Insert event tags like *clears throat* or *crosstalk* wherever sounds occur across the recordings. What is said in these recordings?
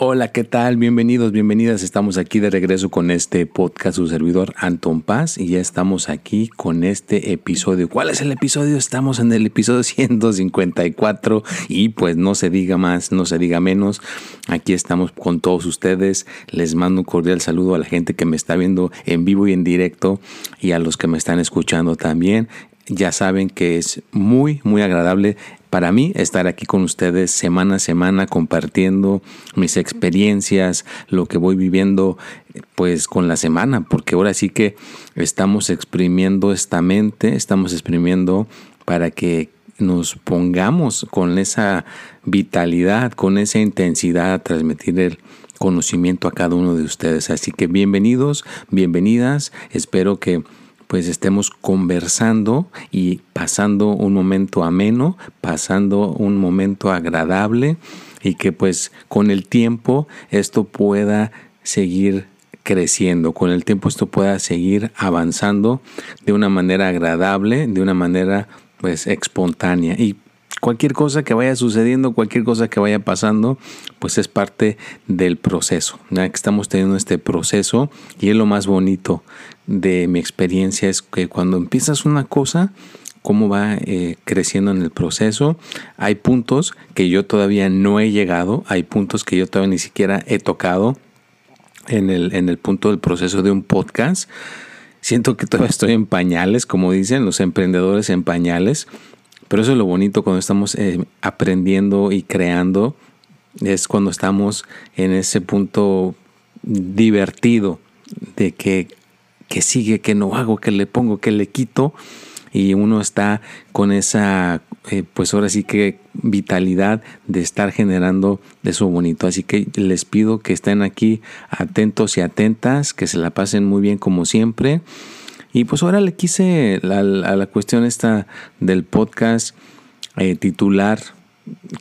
Hola, ¿qué tal? Bienvenidos, bienvenidas. Estamos aquí de regreso con este podcast, su servidor Anton Paz, y ya estamos aquí con este episodio. ¿Cuál es el episodio? Estamos en el episodio 154 y pues no se diga más, no se diga menos. Aquí estamos con todos ustedes. Les mando un cordial saludo a la gente que me está viendo en vivo y en directo y a los que me están escuchando también ya saben que es muy, muy agradable para mí estar aquí con ustedes semana a semana compartiendo mis experiencias, lo que voy viviendo pues con la semana, porque ahora sí que estamos exprimiendo esta mente, estamos exprimiendo para que nos pongamos con esa vitalidad, con esa intensidad a transmitir el conocimiento a cada uno de ustedes. Así que bienvenidos, bienvenidas, espero que pues estemos conversando y pasando un momento ameno, pasando un momento agradable y que pues con el tiempo esto pueda seguir creciendo, con el tiempo esto pueda seguir avanzando de una manera agradable, de una manera pues espontánea y cualquier cosa que vaya sucediendo, cualquier cosa que vaya pasando, pues es parte del proceso. Ya que estamos teniendo este proceso y es lo más bonito de mi experiencia es que cuando empiezas una cosa, cómo va eh, creciendo en el proceso. Hay puntos que yo todavía no he llegado, hay puntos que yo todavía ni siquiera he tocado en el, en el punto del proceso de un podcast. Siento que todavía estoy en pañales, como dicen los emprendedores en pañales, pero eso es lo bonito cuando estamos eh, aprendiendo y creando, es cuando estamos en ese punto divertido de que que sigue, que no hago, que le pongo, que le quito. Y uno está con esa, eh, pues ahora sí que vitalidad de estar generando eso bonito. Así que les pido que estén aquí atentos y atentas, que se la pasen muy bien como siempre. Y pues ahora le quise a, la cuestión esta del podcast eh, titular,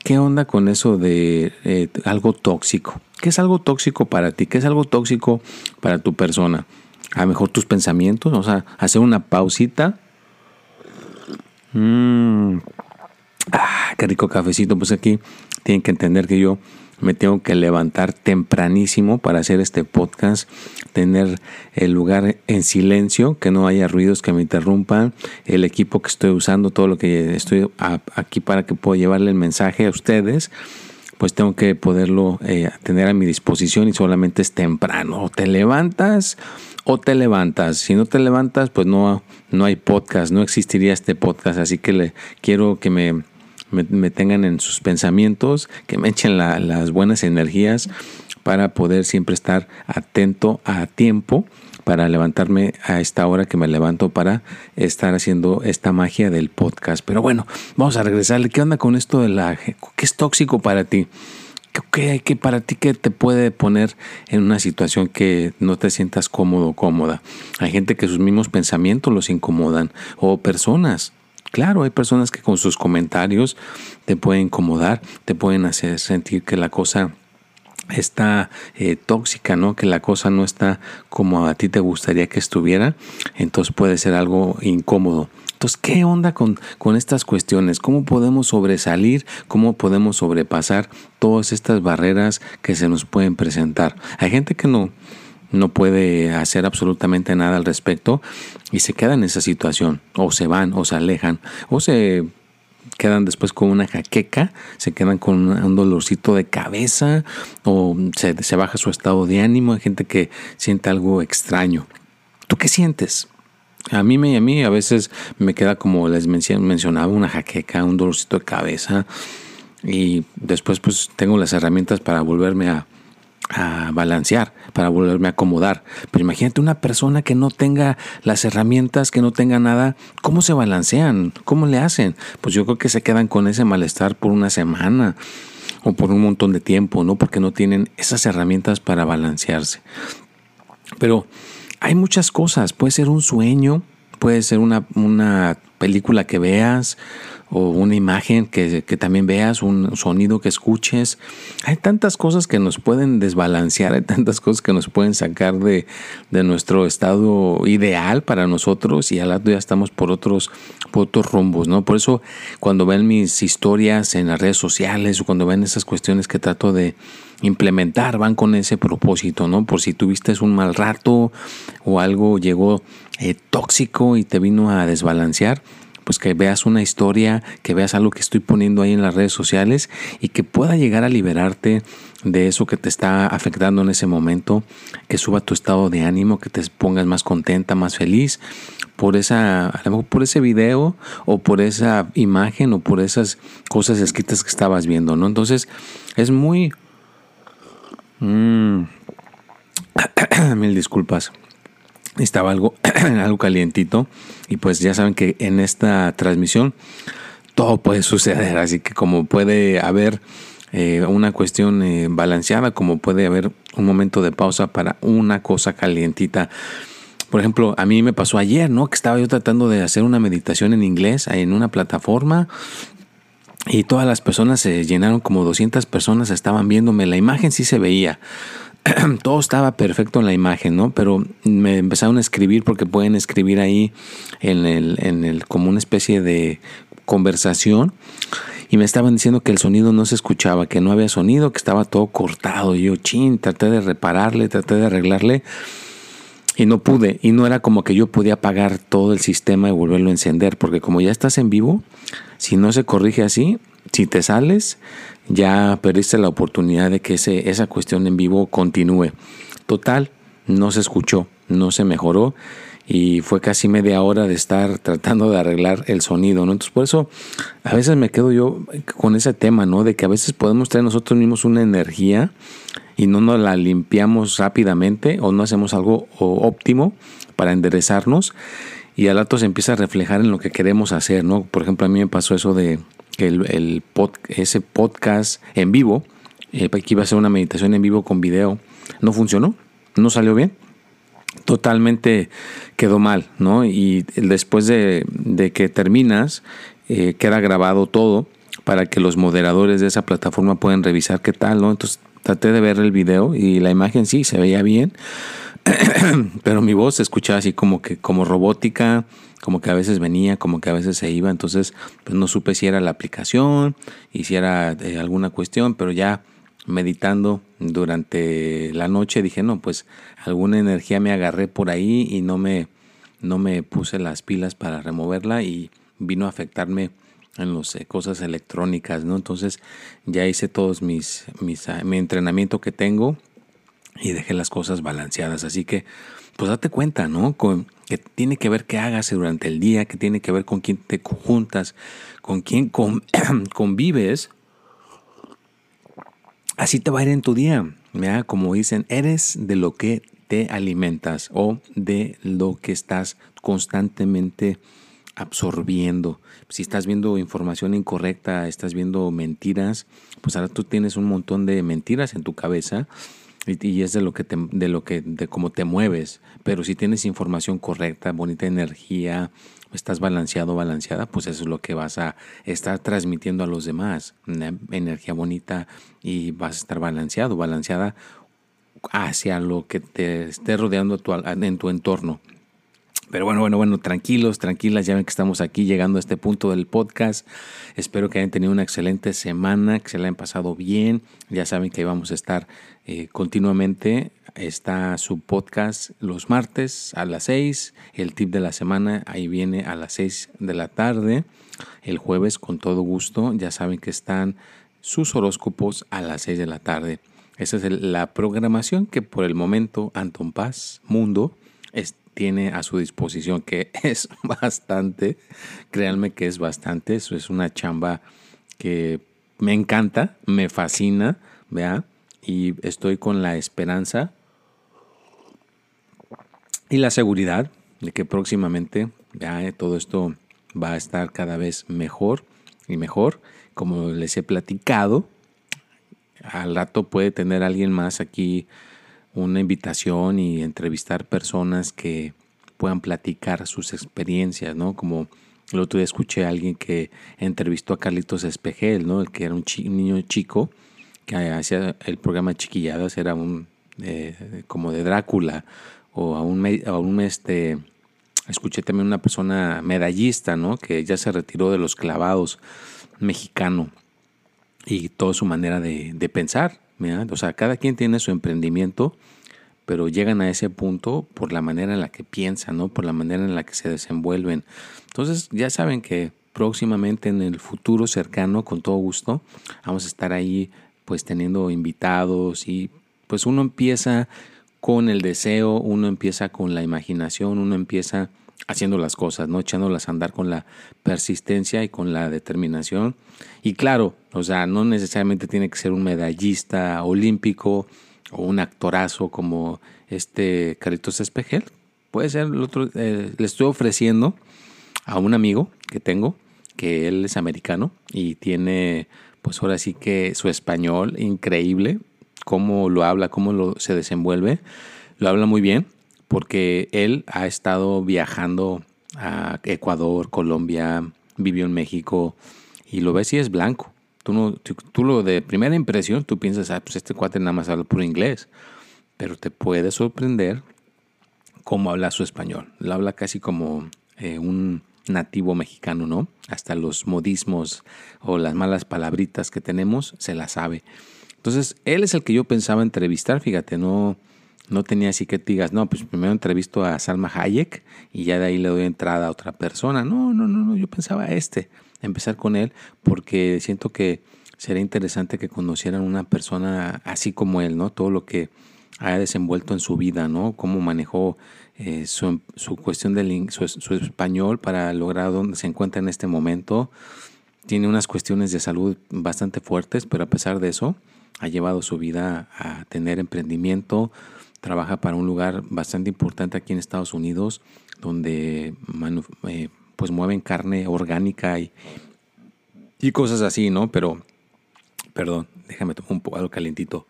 ¿qué onda con eso de eh, algo tóxico? ¿Qué es algo tóxico para ti? ¿Qué es algo tóxico para tu persona? A mejor tus pensamientos, o sea, hacer una pausita. Mmm, ah, qué rico cafecito. Pues aquí tienen que entender que yo me tengo que levantar tempranísimo para hacer este podcast, tener el lugar en silencio, que no haya ruidos que me interrumpan, el equipo que estoy usando, todo lo que estoy aquí para que pueda llevarle el mensaje a ustedes pues tengo que poderlo eh, tener a mi disposición y solamente es temprano. Te levantas o te levantas. Si no te levantas, pues no, no hay podcast, no existiría este podcast. Así que le quiero que me, me, tengan en sus pensamientos, que me echen las buenas energías para poder siempre estar atento a tiempo para levantarme a esta hora que me levanto para estar haciendo esta magia del podcast. Pero bueno, vamos a regresarle. ¿Qué onda con esto de la... ¿Qué es tóxico para ti? ¿Qué que para ti que te puede poner en una situación que no te sientas cómodo o cómoda? Hay gente que sus mismos pensamientos los incomodan o personas. Claro, hay personas que con sus comentarios te pueden incomodar, te pueden hacer sentir que la cosa está eh, tóxica, ¿no? Que la cosa no está como a ti te gustaría que estuviera, entonces puede ser algo incómodo. Entonces, ¿qué onda con, con estas cuestiones? ¿Cómo podemos sobresalir? ¿Cómo podemos sobrepasar todas estas barreras que se nos pueden presentar? Hay gente que no, no puede hacer absolutamente nada al respecto y se queda en esa situación, o se van, o se alejan, o se quedan después con una jaqueca, se quedan con un dolorcito de cabeza o se, se baja su estado de ánimo. Hay gente que siente algo extraño. ¿Tú qué sientes? A mí, me, a mí a veces me queda como les mencionaba, una jaqueca, un dolorcito de cabeza y después pues tengo las herramientas para volverme a, a balancear, para volverme a acomodar. Pero imagínate una persona que no tenga las herramientas, que no tenga nada, ¿cómo se balancean? ¿Cómo le hacen? Pues yo creo que se quedan con ese malestar por una semana o por un montón de tiempo, ¿no? Porque no tienen esas herramientas para balancearse. Pero hay muchas cosas, puede ser un sueño, puede ser una, película que veas o una imagen que, también veas, un sonido que escuches. Hay tantas cosas que nos pueden desbalancear, hay tantas cosas que nos pueden sacar de, nuestro estado ideal para nosotros y al lado ya estamos por otros, por otros rumbos, ¿no? Por eso cuando ven mis historias en las redes sociales o cuando ven esas cuestiones que trato de implementar, van con ese propósito, ¿no? Por si tuviste un mal rato o algo llegó eh, tóxico y te vino a desbalancear, pues que veas una historia, que veas algo que estoy poniendo ahí en las redes sociales y que pueda llegar a liberarte de eso que te está afectando en ese momento, que suba tu estado de ánimo, que te pongas más contenta, más feliz por esa, a lo mejor por ese video o por esa imagen o por esas cosas escritas que estabas viendo, ¿no? Entonces es muy... Mm, *clears throat* mil disculpas estaba algo, *clears throat* algo calientito y pues ya saben que en esta transmisión todo puede suceder, así que como puede haber eh, una cuestión eh, balanceada, como puede haber un momento de pausa para una cosa calientita. Por ejemplo, a mí me pasó ayer, ¿no? Que estaba yo tratando de hacer una meditación en inglés en una plataforma y todas las personas se llenaron, como 200 personas estaban viéndome. La imagen sí se veía, *clears throat* todo estaba perfecto en la imagen, ¿no? Pero me empezaron a escribir porque pueden escribir ahí en el, en el, como una especie de conversación y me estaban diciendo que el sonido no se escuchaba, que no había sonido, que estaba todo cortado. Y yo, chin, traté de repararle, traté de arreglarle y no pude. Y no era como que yo podía apagar todo el sistema y volverlo a encender, porque como ya estás en vivo, si no se corrige así, si te sales, ya perdiste la oportunidad de que ese, esa cuestión en vivo continúe. Total, no se escuchó, no se mejoró y fue casi media hora de estar *laughs* tratando de arreglar el sonido, ¿no? Entonces por eso a veces me quedo yo con ese tema, ¿no? De que a veces podemos traer nosotros mismos una energía y no nos la limpiamos rápidamente o no hacemos algo óptimo para enderezarnos y al rato se empieza a reflejar en lo que queremos hacer, ¿no? Por ejemplo, a mí me pasó eso de el, el ese podcast en vivo, eh, que iba a ser una meditación en vivo con video, no funcionó, no salió bien. Totalmente quedó mal, ¿no? Y después de, que terminas, eh, queda grabado todo para que los moderadores de esa plataforma puedan revisar qué tal, ¿no? Entonces traté de ver el video y la imagen sí se veía bien, *coughs* pero mi voz se escuchaba así como que como robótica, como que a veces venía, como que a veces se iba, entonces pues no supe si era la aplicación y si eh, alguna cuestión, pero ya meditando durante la noche dije, no, pues alguna energía me agarré por ahí y no me, no me puse las pilas para removerla y vino a afectarme en las eh, cosas electrónicas, ¿no? Entonces ya hice todos mis, mis ah, mi entrenamiento que tengo y dejé las cosas balanceadas, así que pues date cuenta, ¿no? Con, que tiene que ver qué hagas durante el día, que tiene que ver con quién te juntas, con quién *clears throat* convives. Así te va a ir en tu día. ¿ya? Como dicen, eres de lo que te alimentas o de lo que estás constantemente absorbiendo. Si estás viendo información incorrecta, estás viendo mentiras, pues ahora tú tienes un montón de mentiras en tu cabeza y, es de lo que te, de lo que de cómo te mueves. Pero si tienes información correcta bonita energía estás balanceado balanceada pues eso es lo que vas a estar transmitiendo a los demás. Energía bonita y vas a estar balanceado balanceada hacia lo que te esté rodeando en tu entorno pero bueno, bueno, bueno, tranquilos, tranquilas, ya ven que estamos aquí llegando a este punto del podcast. Espero que hayan tenido una excelente semana, que se la hayan pasado bien. Ya saben que vamos a estar eh, continuamente. Está su podcast los martes a las 6. El tip de la semana ahí viene a las 6 de la tarde. El jueves con todo gusto. Ya saben que están sus horóscopos a las 6 de la tarde. Esa es la programación que por el momento Anton Paz Mundo está tiene a su disposición, que *laughs* es bastante, créanme que es bastante, eso es una chamba que me encanta, me fascina, vea, y estoy con la esperanza y la seguridad de que próximamente ya todo esto va a estar cada vez mejor y mejor, como les he platicado, al rato puede tener alguien más aquí una invitación y entrevistar personas que puedan platicar sus experiencias, ¿no? Como el otro día escuché a alguien que entrevistó a Carlitos Espejel, ¿no? El que era un, niño chico que hacía el programa Chiquilladas, era un eh, como de Drácula o a un, a un este, escuché también una persona medallista, ¿no? Que ya se retiró de los clavados mexicano y toda su manera de, pensar. O sea, cada quien tiene su emprendimiento, pero llegan a ese punto por la manera en la que piensan, ¿no? Por la manera en la que se desenvuelven. Entonces, ya saben que próximamente en el futuro cercano, con todo gusto, vamos a estar ahí pues teniendo invitados y pues uno empieza con el deseo, uno empieza con la imaginación, uno empieza haciendo las cosas, ¿no? Echándolas a andar con la persistencia y con la determinación. Y claro, o sea, no necesariamente tiene que ser un medallista olímpico o un actorazo como este Carlitos Espejel. Puede ser el otro, eh, le estoy ofreciendo a un amigo que tengo, que él es americano y tiene, pues ahora sí que su español increíble, cómo lo habla, cómo lo, se desenvuelve, lo habla muy bien porque él ha estado viajando a Ecuador, Colombia, vivió en México y lo ves y es blanco. Tú, no, tú, lo de primera impresión, tú piensas, ah, pues este cuate nada más habla puro inglés, pero te puede sorprender cómo habla su español. Lo habla casi como eh, un nativo mexicano, ¿no? Hasta los modismos o las malas palabritas que tenemos se las sabe. Entonces, él es el que yo pensaba entrevistar, fíjate, no, no tenía así que digas, no, pues primero entrevisto a Salma Hayek y ya de ahí le doy entrada a otra persona. No, no, no, no, yo pensaba este, empezar con él, porque siento que sería interesante que conocieran una persona así como él, ¿no? Todo lo que ha desenvuelto en su vida, ¿no? Cómo manejó eh, su, su, cuestión del su, su español para lograr donde se encuentra en este momento. Tiene unas cuestiones de salud bastante fuertes, pero a pesar de eso, ha llevado su vida a tener emprendimiento, trabaja para un lugar bastante importante aquí en Estados Unidos, donde eh, pues mueven carne orgánica y, y cosas así, ¿no? Pero, perdón, déjame tomar un poco algo calientito.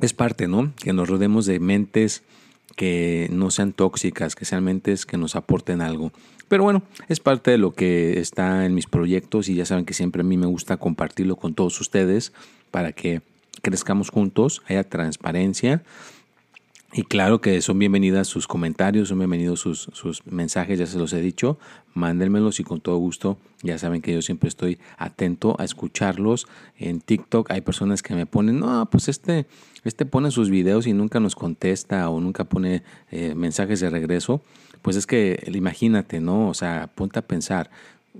Es parte, ¿no? Que nos rodemos de mentes que no sean tóxicas, que sean mentes que nos aporten algo. Pero bueno, es parte de lo que está en mis proyectos y ya saben que siempre a mí me gusta compartirlo con todos ustedes para que crezcamos juntos, haya transparencia. Y claro que son bienvenidas sus comentarios, son bienvenidos sus, sus, mensajes, ya se los he dicho, mándenmelos y con todo gusto, ya saben que yo siempre estoy atento a escucharlos. En TikTok hay personas que me ponen, no, pues este, este pone sus videos y nunca nos contesta o nunca pone eh, mensajes de regreso. Pues es que imagínate, ¿no? O sea, ponte a pensar,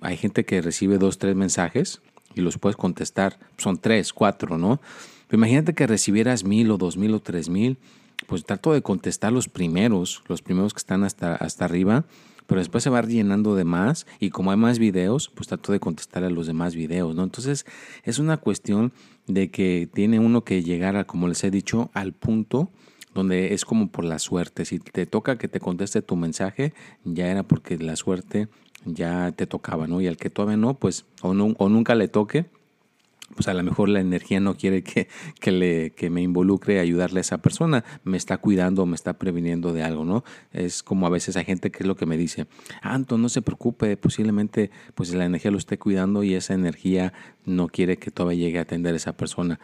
hay gente que recibe dos, tres mensajes y los puedes contestar, son tres, cuatro, ¿no? Imagínate que recibieras mil o dos mil o tres mil, pues trato de contestar los primeros, los primeros que están hasta, hasta arriba, pero después se va llenando de más y como hay más videos, pues trato de contestar a los demás videos, ¿no? Entonces es una cuestión de que tiene uno que llegar a, como les he dicho, al punto donde es como por la suerte. Si te toca que te conteste tu mensaje, ya era porque la suerte ya te tocaba, ¿no? Y al que todavía no, pues o, no, o nunca le toque, pues a lo mejor la energía no quiere que, que, le, que me involucre a ayudarle a esa persona, me está cuidando, me está previniendo de algo, ¿no? Es como a veces hay gente que es lo que me dice, Anto, no se preocupe, posiblemente pues la energía lo esté cuidando y esa energía no quiere que todavía llegue a atender a esa persona.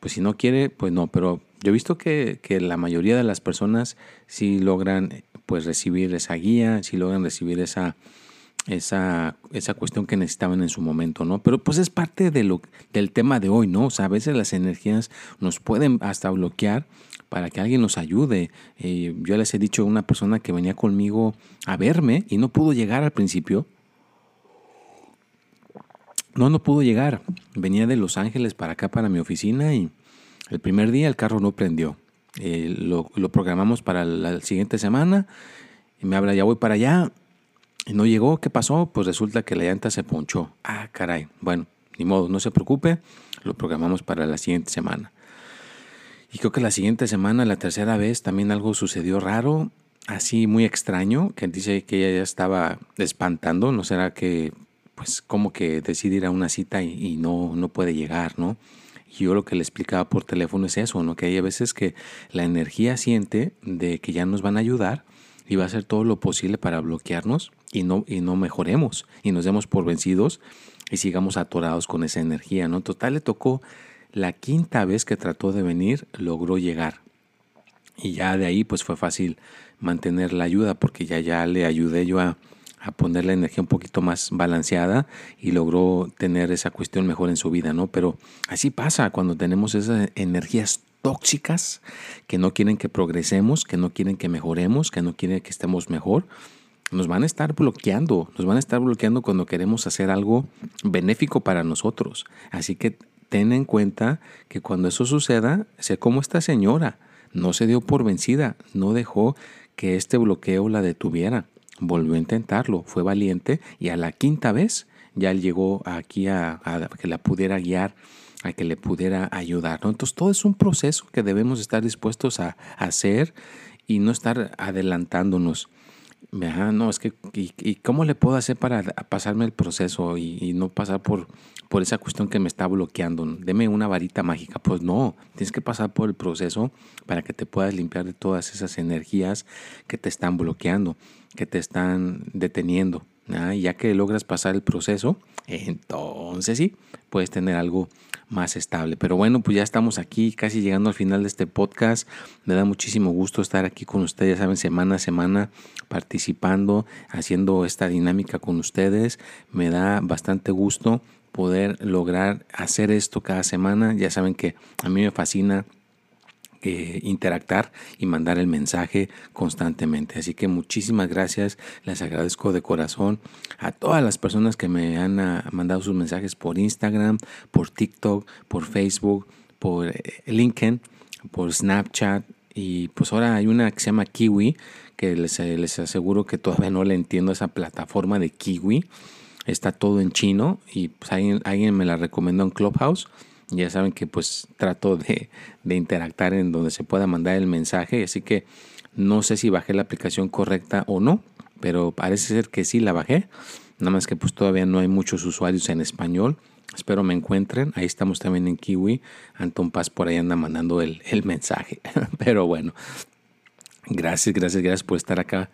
Pues si no quiere, pues no, pero yo he visto que, que la mayoría de las personas sí logran pues recibir esa guía, sí logran recibir esa esa, esa cuestión que necesitaban en su momento, ¿no? Pero pues es parte de lo, del tema de hoy, ¿no? O sea, a veces las energías nos pueden hasta bloquear para que alguien nos ayude. Eh, yo les he dicho a una persona que venía conmigo a verme y no pudo llegar al principio. No, no pudo llegar. Venía de Los Ángeles para acá, para mi oficina y el primer día el carro no prendió. Eh, lo, programamos para la siguiente semana y me habla, ya voy para allá y no llegó, ¿qué pasó? Pues resulta que la llanta se ponchó. Ah, caray. Bueno, ni modo, no se preocupe, lo programamos para la siguiente semana. Y creo que la siguiente semana, la tercera vez, también algo sucedió raro, así muy extraño, que dice que ella ya estaba espantando, ¿no será que, pues, como que decide ir a una cita y, no, no puede llegar, ¿no? Y yo lo que le explicaba por teléfono es eso, ¿no? Que hay a veces que la energía siente de que ya nos van a ayudar y va a hacer todo lo posible para bloquearnos y no, y no mejoremos y nos demos por vencidos y sigamos atorados con esa energía, ¿no? Total le tocó la quinta vez que trató de venir, logró llegar. Y ya de ahí pues fue fácil mantener la ayuda porque ya, ya le ayudé yo a, a poner la energía un poquito más balanceada y logró tener esa cuestión mejor en su vida, ¿no? Pero así pasa cuando tenemos esas energías tóxicas que no quieren que progresemos, que no quieren que mejoremos, que no quieren que estemos mejor, nos van a estar bloqueando, nos van a estar bloqueando cuando queremos hacer algo benéfico para nosotros. Así que ten en cuenta que cuando eso suceda, sé como esta señora, no se dio por vencida, no dejó que este bloqueo la detuviera volvió a intentarlo, fue valiente y a la quinta vez ya llegó aquí a, que la pudiera guiar, a que le pudiera ayudar. Entonces todo es un proceso que debemos estar dispuestos a, hacer y no estar adelantándonos. no, es que, y, cómo le puedo hacer para pasarme el proceso y, y, no pasar por, por esa cuestión que me está bloqueando? Deme una varita mágica. Pues no, tienes que pasar por el proceso para que te puedas limpiar de todas esas energías que te están bloqueando que te están deteniendo. Y ya que logras pasar el proceso, entonces sí, puedes tener algo más estable. Pero bueno, pues ya estamos aquí casi llegando al final de este podcast. Me da muchísimo gusto estar aquí con ustedes, ya saben, semana a semana participando, haciendo esta dinámica con ustedes. Me da bastante gusto poder lograr hacer esto cada semana. Ya saben que a mí me fascina eh, interactar y mandar el mensaje constantemente. Así que muchísimas gracias, les agradezco de corazón a todas las personas que me han ah, mandado sus mensajes por Instagram, por TikTok, por Facebook, por eh, LinkedIn, por Snapchat y pues ahora hay una que se llama Kiwi, que les, eh, les aseguro que todavía no le entiendo esa plataforma de Kiwi. Está todo en chino y pues alguien, alguien me la recomendó en Clubhouse ya saben que pues trato de, de interactuar en donde se pueda mandar el mensaje, así que no sé si bajé la aplicación correcta o no, pero parece ser que sí la bajé. Nada más que pues todavía no hay muchos usuarios en español. Espero me encuentren. Ahí estamos también en Kiwi. Anton Paz por ahí anda mandando el, el mensaje. *laughs* Pero bueno, gracias, gracias, gracias por estar acá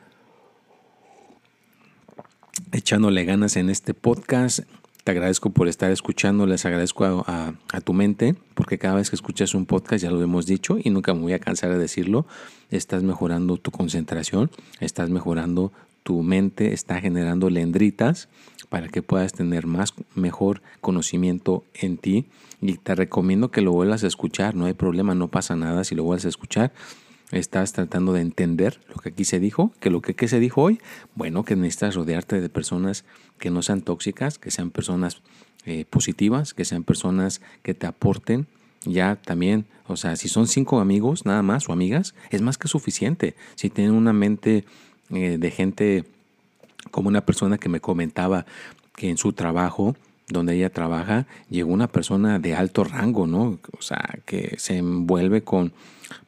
echándole ganas en este podcast. Te agradezco por estar escuchando, les agradezco a, tu mente, porque cada vez que escuchas un podcast, ya lo hemos dicho y nunca me voy a cansar de decirlo, estás mejorando tu concentración, estás mejorando tu mente, está generando lendritas para que puedas tener más, mejor conocimiento en ti. Y te recomiendo que lo vuelvas a escuchar, no hay problema, no pasa nada si lo vuelves a escuchar estás tratando de entender lo que aquí se dijo, que lo que aquí se dijo hoy, bueno, que necesitas rodearte de personas que no sean tóxicas, que sean personas eh, positivas, que sean personas que te aporten. Ya también, o sea, si son cinco amigos nada más o amigas, es más que suficiente. Si tienen una mente eh, de gente como una persona que me comentaba que en su trabajo, donde ella trabaja, llegó una persona de alto rango, ¿no? O sea, que se envuelve con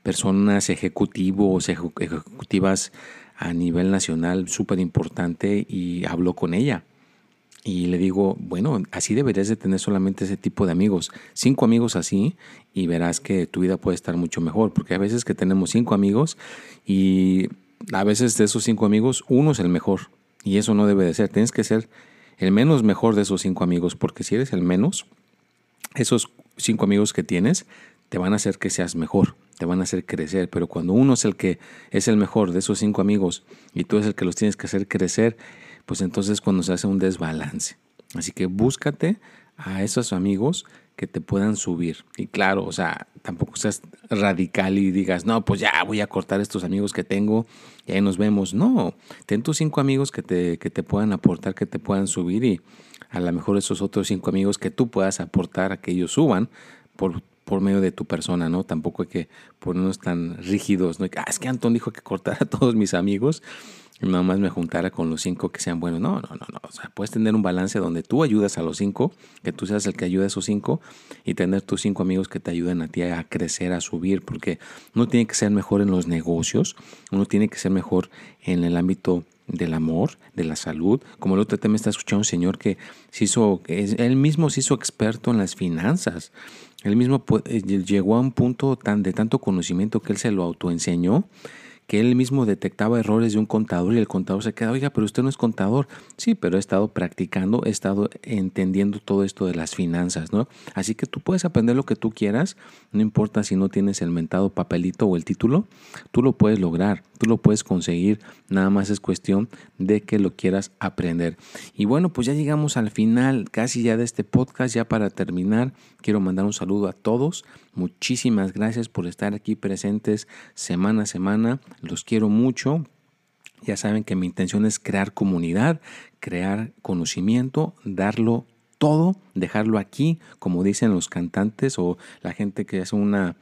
personas ejecutivos, ejecutivas a nivel nacional súper importante y habló con ella. Y le digo, bueno, así deberías de tener solamente ese tipo de amigos. Cinco amigos así y verás que tu vida puede estar mucho mejor. Porque a veces que tenemos cinco amigos y a veces de esos cinco amigos uno es el mejor. Y eso no debe de ser. Tienes que ser el menos mejor de esos cinco amigos. Porque si eres el menos, esos cinco amigos que tienes te van a hacer que seas mejor te van a hacer crecer, pero cuando uno es el que es el mejor de esos cinco amigos y tú eres el que los tienes que hacer crecer, pues entonces cuando se hace un desbalance. Así que búscate a esos amigos que te puedan subir. Y claro, o sea, tampoco seas radical y digas, no, pues ya voy a cortar estos amigos que tengo y ahí nos vemos. No, ten tus cinco amigos que te, que te puedan aportar, que te puedan subir y a lo mejor esos otros cinco amigos que tú puedas aportar a que ellos suban por, por medio de tu persona, ¿no? Tampoco hay que ponernos tan rígidos, ¿no? Ah, es que Antón dijo que cortara a todos mis amigos nada más me juntara con los cinco que sean buenos. No, no, no, no. O sea, puedes tener un balance donde tú ayudas a los cinco, que tú seas el que ayuda a esos cinco y tener tus cinco amigos que te ayuden a ti a crecer, a subir, porque uno tiene que ser mejor en los negocios, uno tiene que ser mejor en el ámbito del amor, de la salud. Como el otro tema está escuchando un señor que se hizo, él mismo se hizo experto en las finanzas. él mismo eh, llegó a un punto tan de tanto conocimiento que él se lo autoenseñó que él mismo detectaba errores de un contador y el contador se queda, oiga, pero usted no es contador. Sí, pero he estado practicando, he estado entendiendo todo esto de las finanzas, ¿no? Así que tú puedes aprender lo que tú quieras, no importa si no tienes el mentado papelito o el título, tú lo puedes lograr, tú lo puedes conseguir, nada más es cuestión de que lo quieras aprender. Y bueno, pues ya llegamos al final casi ya de este podcast, ya para terminar, quiero mandar un saludo a todos, muchísimas gracias por estar aquí presentes semana a semana, los quiero mucho. Ya saben que mi intención es crear comunidad, crear conocimiento, darlo todo, dejarlo aquí, como dicen los cantantes o la gente que hace una,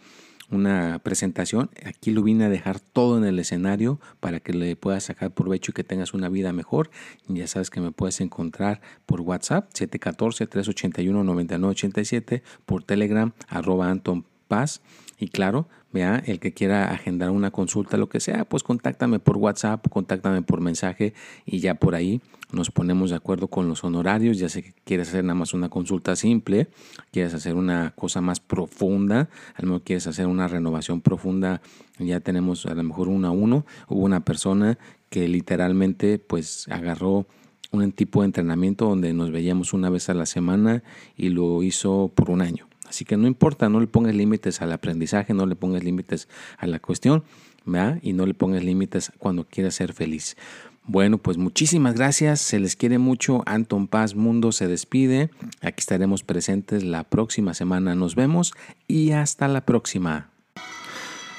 una presentación. Aquí lo vine a dejar todo en el escenario para que le puedas sacar provecho y que tengas una vida mejor. Ya sabes que me puedes encontrar por WhatsApp 714-381-9987, por Telegram arroba Anton Paz y claro, vea, el que quiera agendar una consulta, lo que sea, pues contáctame por WhatsApp, contáctame por mensaje y ya por ahí nos ponemos de acuerdo con los honorarios. Ya sé que quieres hacer nada más una consulta simple, quieres hacer una cosa más profunda, a lo mejor quieres hacer una renovación profunda, ya tenemos a lo mejor uno a uno. Hubo una persona que literalmente pues agarró un tipo de entrenamiento donde nos veíamos una vez a la semana y lo hizo por un año. Así que no importa, no le pongas límites al aprendizaje, no le pongas límites a la cuestión, ¿verdad? Y no le pongas límites cuando quieras ser feliz. Bueno, pues muchísimas gracias, se les quiere mucho, Anton Paz Mundo se despide, aquí estaremos presentes la próxima semana, nos vemos y hasta la próxima.